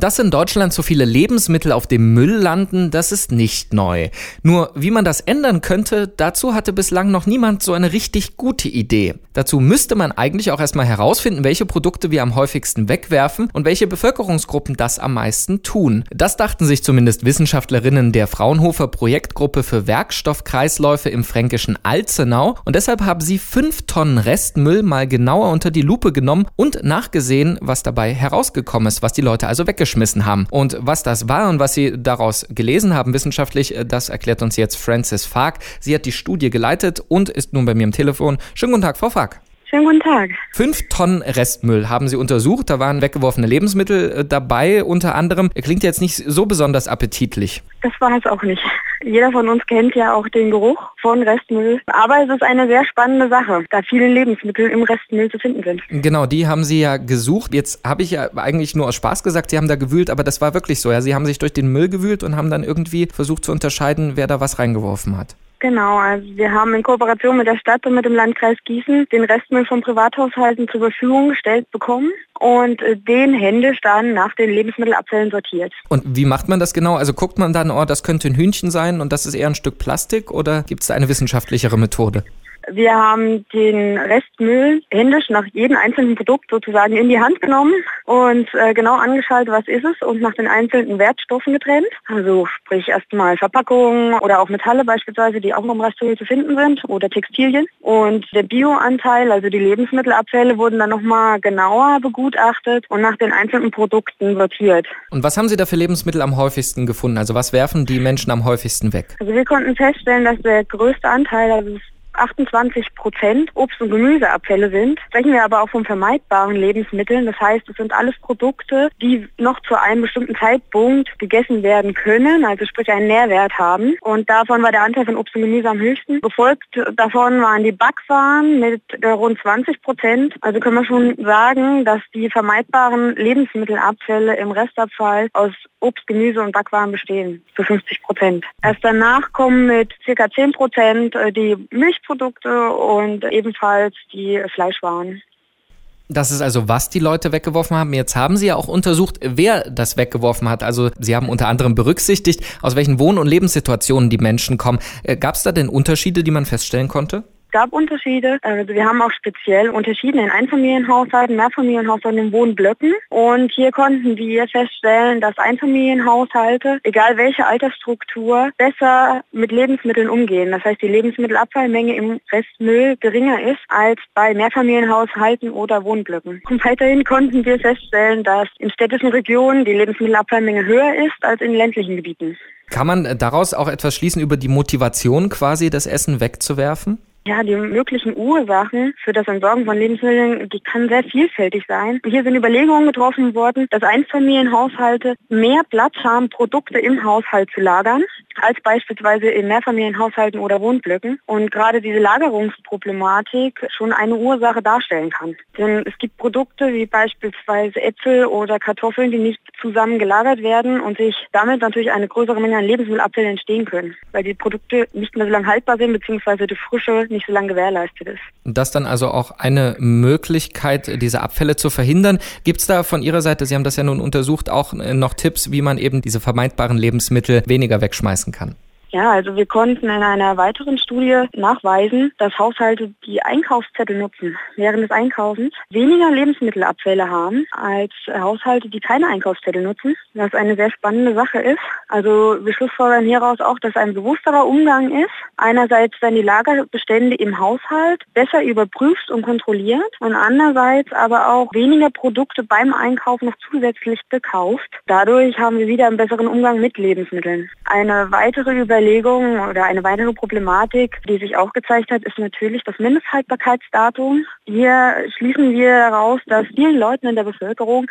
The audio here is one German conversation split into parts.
Dass in Deutschland so viele Lebensmittel auf dem Müll landen, das ist nicht neu. Nur wie man das ändern könnte, dazu hatte bislang noch niemand so eine richtig gute Idee. Dazu müsste man eigentlich auch erstmal herausfinden, welche Produkte wir am häufigsten wegwerfen und welche Bevölkerungsgruppen das am meisten tun. Das dachten sich zumindest Wissenschaftlerinnen der Fraunhofer Projektgruppe für Werkstoffkreisläufe im fränkischen Alzenau und deshalb haben sie fünf Tonnen Restmüll mal genauer unter die Lupe genommen und nachgesehen, was dabei herausgekommen ist, was die Leute also weggeschmissen weggeschmissen haben. Und was das war und was sie daraus gelesen haben wissenschaftlich, äh, das erklärt uns jetzt Frances Fark. Sie hat die Studie geleitet und ist nun bei mir am Telefon. Schönen guten Tag, Frau Fark. Schönen guten Tag. Fünf Tonnen Restmüll haben Sie untersucht. Da waren weggeworfene Lebensmittel äh, dabei, unter anderem. Klingt jetzt nicht so besonders appetitlich. Das war es auch nicht. Jeder von uns kennt ja auch den Geruch von Restmüll. Aber es ist eine sehr spannende Sache, da viele Lebensmittel im Restmüll zu finden sind. Genau, die haben Sie ja gesucht. Jetzt habe ich ja eigentlich nur aus Spaß gesagt, Sie haben da gewühlt, aber das war wirklich so. Ja, Sie haben sich durch den Müll gewühlt und haben dann irgendwie versucht zu unterscheiden, wer da was reingeworfen hat. Genau, also wir haben in Kooperation mit der Stadt und mit dem Landkreis Gießen den Restmüll von Privathaushalten zur Verfügung gestellt bekommen und äh, den händisch dann nach den Lebensmittelabfällen sortiert. Und wie macht man das genau? Also guckt man dann, oh, das könnte ein Hühnchen sein und das ist eher ein Stück Plastik oder gibt es da eine wissenschaftlichere Methode? Wir haben den Restmüll händisch nach jedem einzelnen Produkt sozusagen in die Hand genommen und äh, genau angeschaut, was ist es und nach den einzelnen Wertstoffen getrennt. Also sprich erstmal Verpackungen oder auch Metalle beispielsweise, die auch noch im Restmüll zu finden sind oder Textilien. Und der Bioanteil, also die Lebensmittelabfälle, wurden dann nochmal genauer begutachtet und nach den einzelnen Produkten sortiert. Und was haben Sie da für Lebensmittel am häufigsten gefunden? Also was werfen die Menschen am häufigsten weg? Also wir konnten feststellen, dass der größte Anteil, also 28 Prozent Obst- und Gemüseabfälle sind. Sprechen wir aber auch von vermeidbaren Lebensmitteln. Das heißt, es sind alles Produkte, die noch zu einem bestimmten Zeitpunkt gegessen werden können, also sprich einen Nährwert haben. Und davon war der Anteil von Obst und Gemüse am höchsten. Befolgt davon waren die Backwaren mit rund 20 Prozent. Also können wir schon sagen, dass die vermeidbaren Lebensmittelabfälle im Restabfall aus Obst, Gemüse und Backwaren bestehen, zu 50 Prozent. Erst danach kommen mit circa 10 Prozent äh, die Milchprodukte und ebenfalls die Fleischwaren. Das ist also, was die Leute weggeworfen haben. Jetzt haben Sie ja auch untersucht, wer das weggeworfen hat. Also Sie haben unter anderem berücksichtigt, aus welchen Wohn- und Lebenssituationen die Menschen kommen. Äh, Gab es da denn Unterschiede, die man feststellen konnte? Gab Unterschiede. Also wir haben auch speziell unterschieden in Einfamilienhaushalten, Mehrfamilienhaushalten und Wohnblöcken. Und hier konnten wir feststellen, dass Einfamilienhaushalte, egal welche Altersstruktur, besser mit Lebensmitteln umgehen. Das heißt, die Lebensmittelabfallmenge im Restmüll geringer ist als bei Mehrfamilienhaushalten oder Wohnblöcken. Und weiterhin konnten wir feststellen, dass in städtischen Regionen die Lebensmittelabfallmenge höher ist als in ländlichen Gebieten. Kann man daraus auch etwas schließen über die Motivation quasi, das Essen wegzuwerfen? Ja, die möglichen Ursachen für das Entsorgen von Lebensmitteln, die kann sehr vielfältig sein. Hier sind Überlegungen getroffen worden, dass Einfamilienhaushalte mehr Platz haben, Produkte im Haushalt zu lagern, als beispielsweise in Mehrfamilienhaushalten oder Wohnblöcken. Und gerade diese Lagerungsproblematik schon eine Ursache darstellen kann. Denn es gibt Produkte wie beispielsweise Äpfel oder Kartoffeln, die nicht zusammen gelagert werden und sich damit natürlich eine größere Menge an Lebensmittelabfällen entstehen können, weil die Produkte nicht mehr so lange haltbar sind, beziehungsweise die Frische nicht so lange gewährleistet ist. Das dann also auch eine Möglichkeit, diese Abfälle zu verhindern. Gibt es da von Ihrer Seite, Sie haben das ja nun untersucht, auch noch Tipps, wie man eben diese vermeidbaren Lebensmittel weniger wegschmeißen kann? Ja, also wir konnten in einer weiteren Studie nachweisen, dass Haushalte, die Einkaufszettel nutzen während des Einkaufens, weniger Lebensmittelabfälle haben als Haushalte, die keine Einkaufszettel nutzen. Was eine sehr spannende Sache ist. Also wir schlussfolgern hieraus auch, dass ein bewussterer Umgang ist. Einerseits werden die Lagerbestände im Haushalt besser überprüft und kontrolliert und andererseits aber auch weniger Produkte beim Einkauf noch zusätzlich gekauft. Dadurch haben wir wieder einen besseren Umgang mit Lebensmitteln. Eine weitere Über Überlegung oder eine weitere Problematik, die sich auch gezeigt hat, ist natürlich das Mindesthaltbarkeitsdatum. Hier schließen wir heraus, dass vielen Leuten in der Bevölkerung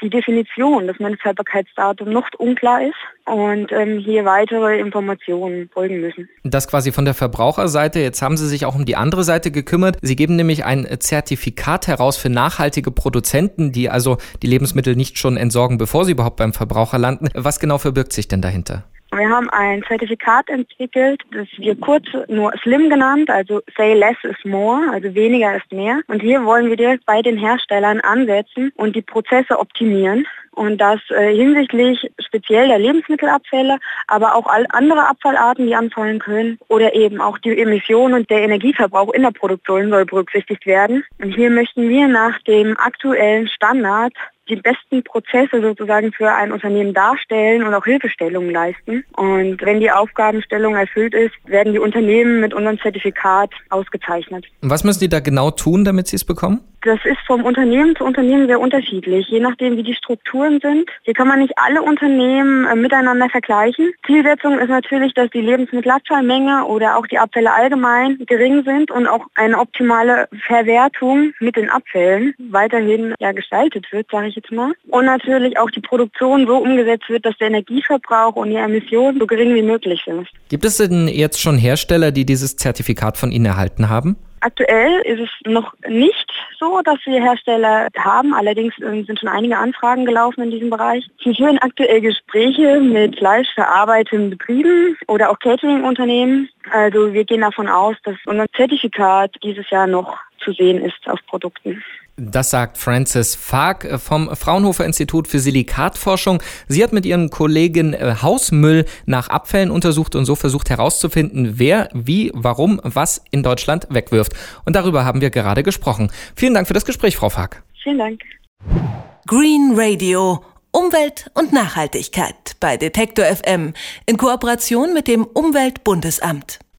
die Definition des Mindesthaltbarkeitsdatums noch unklar ist und ähm, hier weitere Informationen folgen müssen. Das quasi von der Verbraucherseite. Jetzt haben Sie sich auch um die andere Seite gekümmert. Sie geben nämlich ein Zertifikat heraus für nachhaltige Produzenten, die also die Lebensmittel nicht schon entsorgen, bevor sie überhaupt beim Verbraucher landen. Was genau verbirgt sich denn dahinter? Wir haben ein Zertifikat entwickelt, das wir kurz nur SLIM genannt, also Say Less is More, also weniger ist mehr. Und hier wollen wir direkt bei den Herstellern ansetzen und die Prozesse optimieren und das äh, hinsichtlich speziell der Lebensmittelabfälle, aber auch all andere Abfallarten, die anfallen können oder eben auch die Emissionen und der Energieverbrauch in der Produktion soll berücksichtigt werden. Und hier möchten wir nach dem aktuellen Standard die besten Prozesse sozusagen für ein Unternehmen darstellen und auch Hilfestellungen leisten. Und wenn die Aufgabenstellung erfüllt ist, werden die Unternehmen mit unserem Zertifikat ausgezeichnet. Was müssen die da genau tun, damit sie es bekommen? Das ist vom Unternehmen zu Unternehmen sehr unterschiedlich, je nachdem wie die Strukturen sind. Hier kann man nicht alle Unternehmen äh, miteinander vergleichen. Zielsetzung ist natürlich, dass die Lebensmittelabfallmenge oder auch die Abfälle allgemein gering sind und auch eine optimale Verwertung mit den Abfällen weiterhin ja, gestaltet wird, sage ich jetzt mal. Und natürlich auch die Produktion so umgesetzt wird, dass der Energieverbrauch und die Emissionen so gering wie möglich sind. Gibt es denn jetzt schon Hersteller, die dieses Zertifikat von Ihnen erhalten haben? Aktuell ist es noch nicht so, dass wir Hersteller haben. Allerdings ähm, sind schon einige Anfragen gelaufen in diesem Bereich. Wir führen aktuell Gespräche mit fleischverarbeitenden Betrieben oder auch Catering-Unternehmen. Also wir gehen davon aus, dass unser Zertifikat dieses Jahr noch zu sehen ist auf Produkten. Das sagt Frances Fark vom Fraunhofer Institut für Silikatforschung. Sie hat mit ihren Kollegen äh, Hausmüll nach Abfällen untersucht und so versucht herauszufinden, wer, wie, warum, was in Deutschland wegwirft. Und darüber haben wir gerade gesprochen. Vielen Dank für das Gespräch, Frau Fark. Vielen Dank. Green Radio. Umwelt und Nachhaltigkeit bei Detektor FM in Kooperation mit dem Umweltbundesamt.